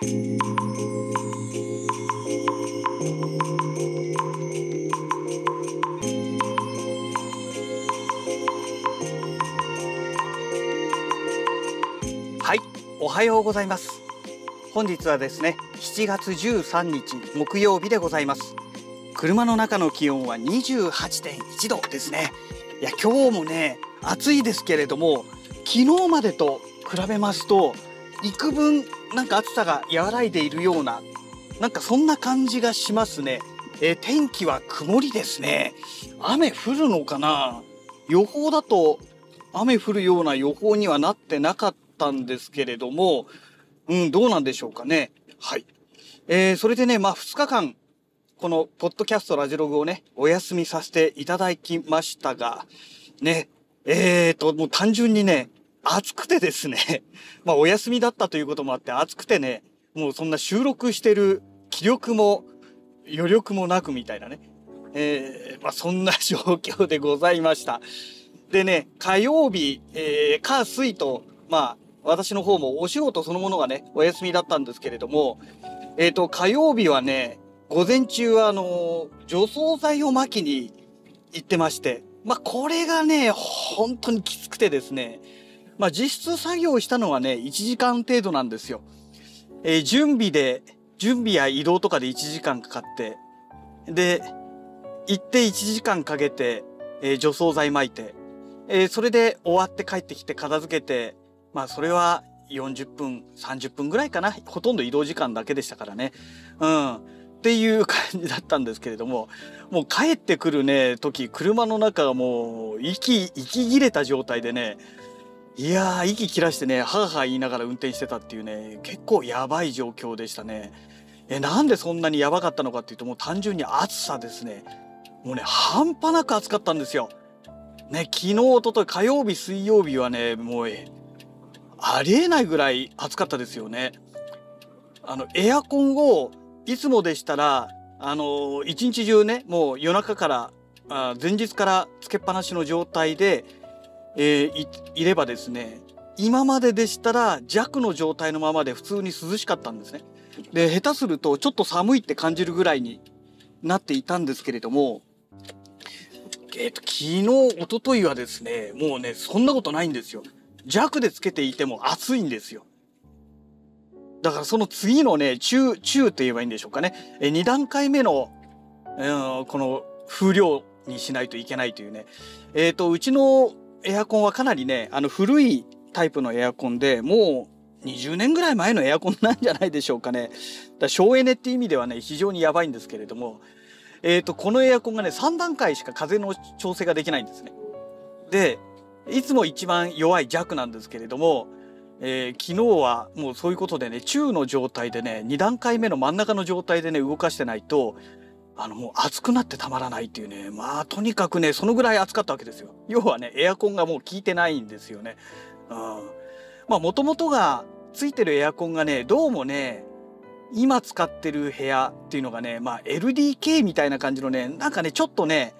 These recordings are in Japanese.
はいおはようございます。本日はですね7月13日木曜日でございます。車の中の気温は28.1度ですね。いや今日もね暑いですけれども昨日までと比べますと幾分なんか暑さが和らいでいるようななんかそんな感じがしますねえー天気は曇りですね雨降るのかな？予報だと雨降るような予報にはなってなかったんですけれども、うん、どうなんでしょうかね。はい。えー、それでね、まあ2日間、このポッドキャストラジログをね、お休みさせていただきましたが、ね、えーと、もう単純にね、暑くてですね、まあお休みだったということもあって暑くてね、もうそんな収録してる気力も余力もなくみたいなね、えー、まあそんな状況でございました。でね、火曜日、えー、火水と、まあ、私の方もお仕事そのものがね、お休みだったんですけれども、えっ、と、火曜日はね、午前中はあの、除草剤を撒きに行ってまして、まあ、これがね、本当にきつくてですね、まあ、実質作業したのはね、1時間程度なんですよ。えー準備で、準備や移動とかで1時間かかって、で、行って1時間かけて、えー除草剤撒いて、えーそれで終わって帰ってきて片付けて、まあそれは40分、30分ぐらいかな。ほとんど移動時間だけでしたからね。うん。っていう感じだったんですけれども、もう帰ってくるね、時、車の中がもう息、息切れた状態でね、いやー、息切らしてね、はぁはぁ言いながら運転してたっていうね、結構やばい状況でしたね。え、なんでそんなにやばかったのかっていうと、もう単純に暑さですね。もうね、半端なく暑かったんですよ。ね、昨日、おととい、火曜日、水曜日はね、もう、ありえないぐらい暑かったですよね。あの、エアコンを、いつもでしたら、あの、一日中ね、もう夜中から、あ前日からつけっぱなしの状態で、えーい、いればですね、今まででしたら弱の状態のままで普通に涼しかったんですね。で、下手するとちょっと寒いって感じるぐらいになっていたんですけれども、えっ、と、昨日、一昨日はですね、もうね、そんなことないんですよ。弱でつけていても暑いんですよ。だからその次のね、中、中って言えばいいんでしょうかね。え、2段階目の、うん、この風量にしないといけないというね。えっ、と、うちのエアコンはかなりね、あの古いタイプのエアコンで、もう20年ぐらい前のエアコンなんじゃないでしょうかね。だ省エネっていう意味ではね、非常にやばいんですけれども、えっ、と、このエアコンがね、3段階しか風の調整ができないんですね。で、いつも一番弱い弱なんですけれども、えー昨日はもうそういうことでね、中の状態でね、2段階目の真ん中の状態でね、動かしてないと、あのもう熱くなってたまらないっていうね、まあとにかくね、そのぐらい暑かったわけですよ。要はね、エアコンがもう効いてないんですよね。うん。まあもともとがついてるエアコンがね、どうもね、今使ってる部屋っていうのがね、まあ LDK みたいな感じのね、なんかね、ちょっとね、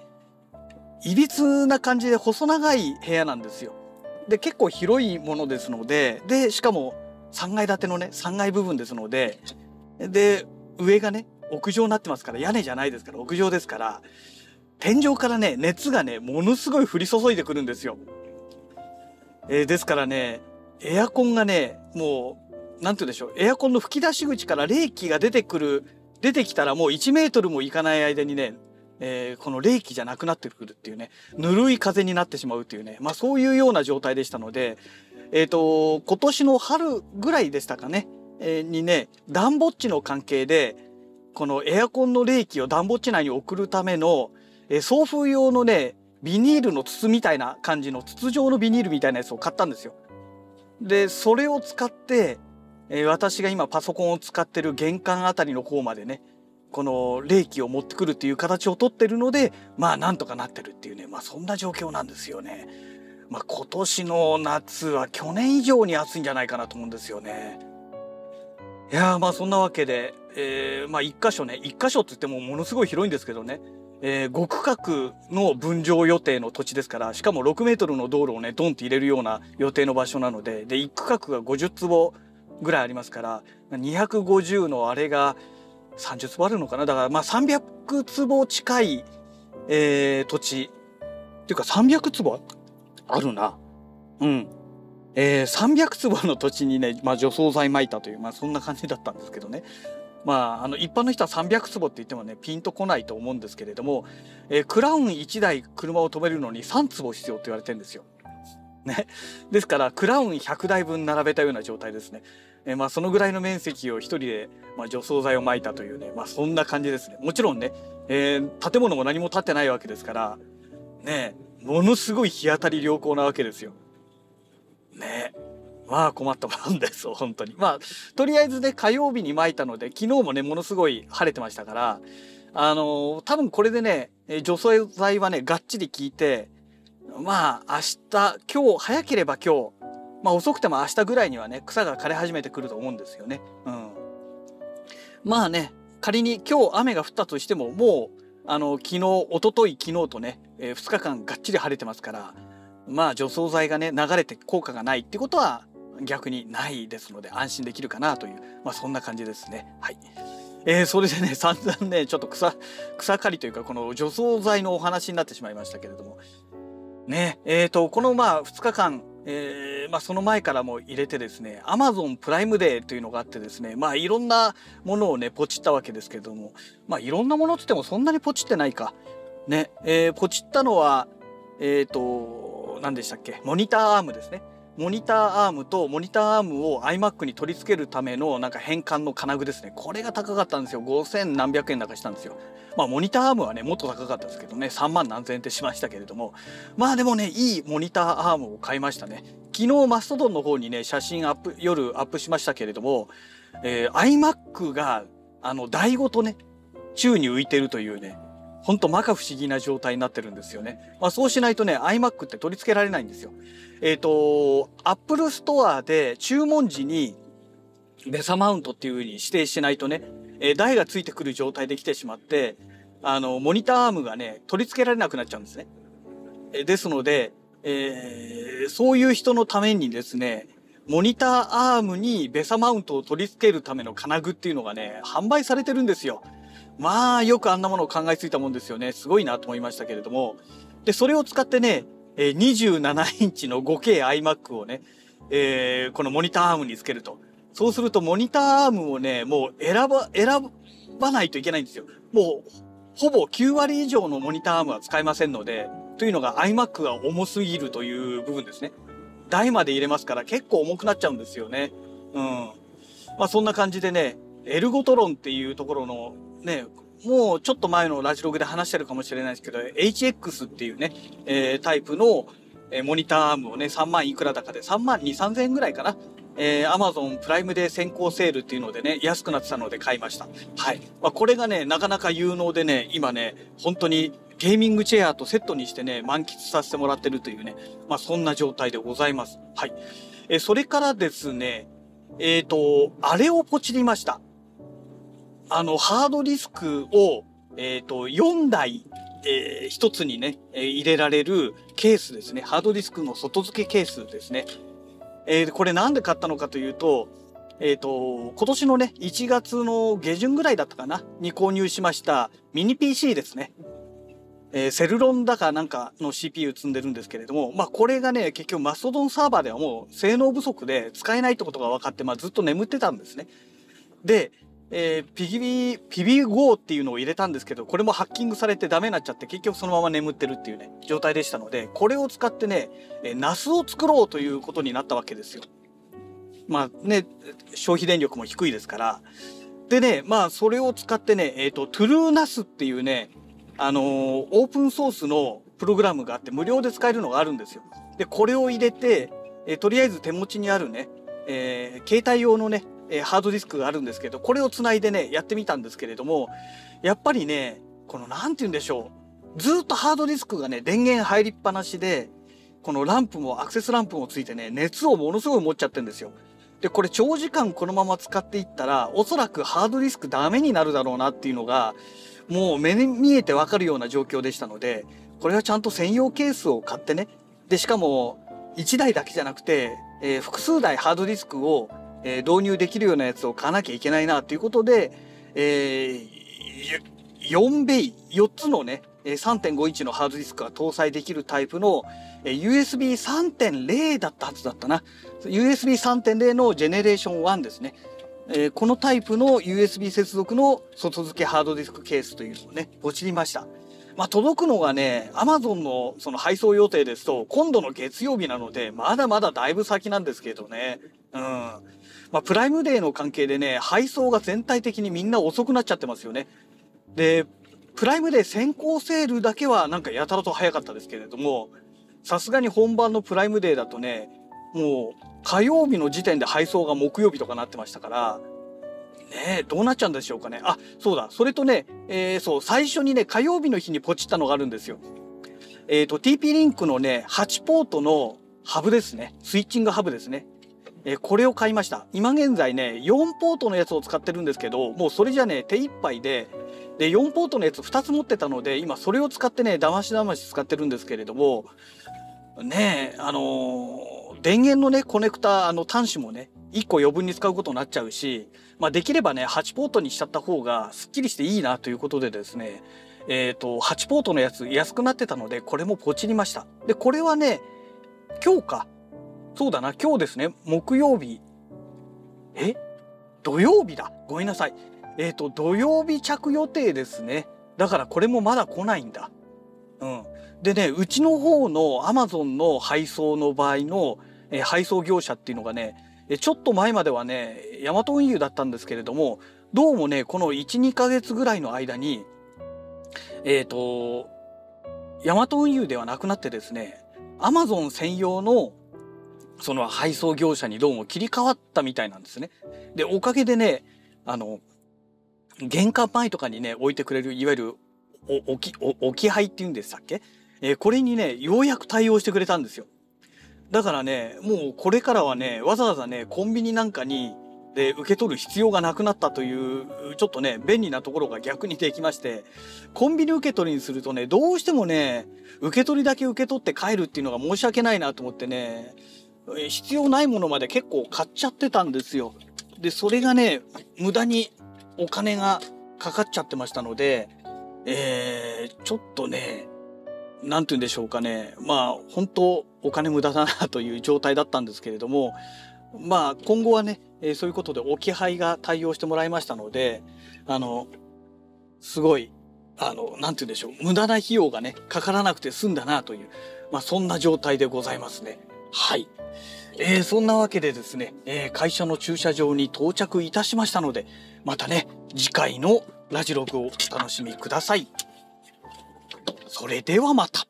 いびつな感じで細長い部屋なんですよ。で、結構広いものですので、で、しかも3階建てのね、3階部分ですので、で、上がね、屋上になってますから、屋根じゃないですから、屋上ですから、天井からね、熱がね、ものすごい降り注いでくるんですよ。えーですからね、エアコンがね、もう、なんて言うんでしょう、エアコンの吹き出し口から冷気が出てくる、出てきたらもう1メートルもいかない間にね、えーこの冷気じゃなくなってくるっていうね、ぬるい風になってしまうっていうね、まあそういうような状態でしたので、えっ、と、今年の春ぐらいでしたかね、えーにね、暖房地の関係で、このエアコンの冷気を暖房地内に送るための、え送風用のね、ビニールの筒みたいな感じの筒状のビニールみたいなやつを買ったんですよ。で、それを使って、え私が今パソコンを使ってる玄関あたりの方までね、この冷気を持ってくるっていう形をとってるので、まあなんとかなってるっていうね、まあそんな状況なんですよね。まあ今年の夏は去年以上に暑いんじゃないかなと思うんですよね。いやまあそんなわけで、えーまあ一箇所ね、一箇所って言ってもものすごい広いんですけどね、えー、5区画の分譲予定の土地ですから、しかも6メートルの道路をね、ドンって入れるような予定の場所なので、で、1区画が50坪ぐらいありますから250のあれが30坪あるのかなだからまあ300坪近い、えー、土地っていうか300坪あるな。うん。えー、300坪の土地にね、まあ、除草剤撒いたという、まあ、そんな感じだったんですけどね。まあ、あの一般の人は300坪って言ってもねピンとこないと思うんですけれども、えー、クラウン1台車を止めるのに3坪必要って言われてるんですよ。ね、ですからクラウン100台分並べたような状態ですね。えー、まあ、そのぐらいの面積を一人で、まあ、除草剤を撒いたというね、まあ、そんな感じですね。もちろんね、えー、建物も何も建ってないわけですからねものすごい日当たり良好なわけですよ。ねまあ困ったもんです 本当に。まあとりあえずね火曜日に撒いたので昨日もねものすごい晴れてましたからあのー、多分これでね除草剤はねがっちり効いてまあ明日今日早ければ今日まあ遅くても明日ぐらいにはね草が枯れ始めてくると思うんですよね。うん、まあね仮に今日雨が降ったとしてももうあの昨日一昨日昨日とね、えー、2日間がっちり晴れてますからまあ除草剤がね流れて効果がないってことは逆にないですので安心できるかなという、まあ、そんな感じですね。はいえー、それでね 散々ねちょっと草草刈りというかこの除草剤のお話になってしまいましたけれどもねえーと、このまあ2日間、えーまあ、その前からも入れてですね Amazon プライムデーというのがあってですねまあいろんなものをねポチったわけですけれどもまあいろんなものっつってもそんなにポチってないか。ねえー、ポチったのはえっ、ー、と何でしたっけ？モニターアームですね。モニターアームとモニターアームを iMac に取り付けるためのなんか変換の金具ですね。これが高かったんですよ。5000何百円だかしたんですよ。まあモニターアームはね、もっと高かったですけどね、3万何千円ってしましたけれども、まあでもね、いいモニターアームを買いましたね。昨日マストドンの方にね、写真アップ、夜アップしましたけれども、えー、iMac があの台ごとね、宙に浮いてるというね、ほんと摩訶不思議な状態になってるんですよね。まあそうしないとね、iMac って取り付けられないんですよ。えっ、ー、と、Apple Store で注文時にベサマウントっていう風に指定しないとね、えー、台がついてくる状態で来てしまって、あの、モニターアームがね、取り付けられなくなっちゃうんですね。えー、ですので、えー、そういう人のためにですね、モニターアームにベサマウントを取り付けるための金具っていうのがね、販売されてるんですよ。まあ、よくあんなものを考えついたもんですよね。すごいなと思いましたけれども。で、それを使ってね、え27インチの 5K iMac をね、えー、このモニターアームにつけると。そうするとモニターアームをね、もう選ば、選ばないといけないんですよ。もう、ほぼ9割以上のモニターアームは使えませんので、というのが iMac が重すぎるという部分ですね。台まで入れますから結構重くなっちゃうんですよね。うん。まあそんな感じでね、エルゴトロンっていうところのね、もうちょっと前のラジログで話してるかもしれないですけど、HX っていうね、えー、タイプの、えー、モニターアームをね、3万いくらだかで、3万2、3000円ぐらいかな。えー、Amazon プライムデー先行セールっていうのでね、安くなってたので買いました。はい。まあ、これがね、なかなか有能でね、今ね、本当にゲーミングチェアとセットにしてね、満喫させてもらってるというね、まあ、そんな状態でございます。はい。えー、それからですね、えっ、ー、と、あれをポチりました。あの、ハードディスクを、えっ、ー、と、4台、えー、一つにね、え、入れられるケースですね。ハードディスクの外付けケースですね。えー、これなんで買ったのかというと、えっ、ー、と、今年のね、1月の下旬ぐらいだったかな、に購入しましたミニ PC ですね。えー、セルロンだかなんかの CPU 積んでるんですけれども、まあこれがね、結局マストドンサーバーではもう性能不足で使えないってことが分かって、まあずっと眠ってたんですね。で、えー、ピギビピビ GO っていうのを入れたんですけど、これもハッキングされてダメになっちゃって、結局そのまま眠ってるっていうね、状態でしたので、これを使ってね、えー、ナスを作ろうということになったわけですよ。まあね、消費電力も低いですから。でね、まあそれを使ってね、えっ、ー、と、トゥルーナスっていうね、あのー、オープンソースのプログラムがあって無料で使えるのがあるんですよ。で、これを入れて、えー、とりあえず手持ちにあるね、えー、携帯用のね、えー、ハードディスクがあるんですけど、これをつないでね、やってみたんですけれども、やっぱりね、この何て言うんでしょう。ずっとハードディスクがね、電源入りっぱなしで、このランプもアクセスランプもついてね、熱をものすごい持っちゃってるんですよ。で、これ長時間このまま使っていったら、おそらくハードディスクダメになるだろうなっていうのが、もう目に見えてわかるような状況でしたので、これはちゃんと専用ケースを買ってね、で、しかも1台だけじゃなくて、えー、複数台ハードディスクをえー、導入できるようなやつを買わなきゃいけないなということで、えー、4ベイ4つのね3.5インチのハードディスクが搭載できるタイプの USB3.0 だったはずだったな。USB3.0 のジェネレーション1ですね、えー、このタイプの USB 接続の外付けハードディスクケースというのをねポチりました。まあ、届くのがね、アマゾンのその配送予定ですと、今度の月曜日なので、まだまだだいぶ先なんですけどね。うん。まあ、プライムデーの関係でね、配送が全体的にみんな遅くなっちゃってますよね。で、プライムデー先行セールだけはなんかやたらと早かったですけれども、さすがに本番のプライムデーだとね、もう火曜日の時点で配送が木曜日とかなってましたから、ねえどうなっちゃうんでしょうかね。あ、そうだ。それとね、えー、そう、最初にね、火曜日の日にポチったのがあるんですよ。えっ、ー、と、TP リンクのね、8ポートのハブですね。スイッチングハブですね。え、これを買いました。今現在ね、4ポートのやつを使ってるんですけど、もうそれじゃね、手一杯で、で、4ポートのやつ2つ持ってたので、今それを使ってね、だましだまし使ってるんですけれども、ねえあのー、電源のね、コネクタ、あの端子もね、1個余分に使うことになっちゃうし、まあ、できればね、8ポートにしちゃった方がスッキリしていいなということでですね、えっ、ー、と、8ポートのやつ安くなってたので、これもポチりました。で、これはね、今日か。そうだな、今日ですね、木曜日。え？土曜日だ。ごめんなさい。えっ、ー、と、土曜日着予定ですね。だからこれもまだ来ないんだ。うん。でね、うちの方の Amazon の配送の場合の、えー、配送業者っていうのがね、ちょっと前まではね、ヤマト運輸だったんですけれども、どうもね、この1、2ヶ月ぐらいの間に、えっ、ー、と、ヤマト運輸ではなくなってですね、アマゾン専用のその配送業者にどうも切り替わったみたいなんですね。で、おかげでね、あの、玄関前とかにね、置いてくれる、いわゆる置き、置き配っていうんでしたっけ？えー、これにね、ようやく対応してくれたんですよ。だからね、もうこれからはね、わざわざね、コンビニなんかに、で、受け取る必要がなくなったという、ちょっとね、便利なところが逆にできまして、コンビニ受け取りにするとね、どうしてもね、受け取りだけ受け取って帰るっていうのが申し訳ないなと思ってね、必要ないものまで結構買っちゃってたんですよ。で、それがね、無駄にお金がかかっちゃってましたので、えー、ちょっとね、なんて言うんでしょうかね。まあ、本当お金無駄だなという状態だったんですけれども、まあ、今後はね、えー、そういうことで置き配が対応してもらいましたので、あの、すごい、あの、なんて言うんでしょう。無駄な費用がね、かからなくて済んだなという、まあ、そんな状態でございますね。はい。えー、そんなわけでですね、えー、会社の駐車場に到着いたしましたので、またね、次回のラジログをお楽しみください。それではまた。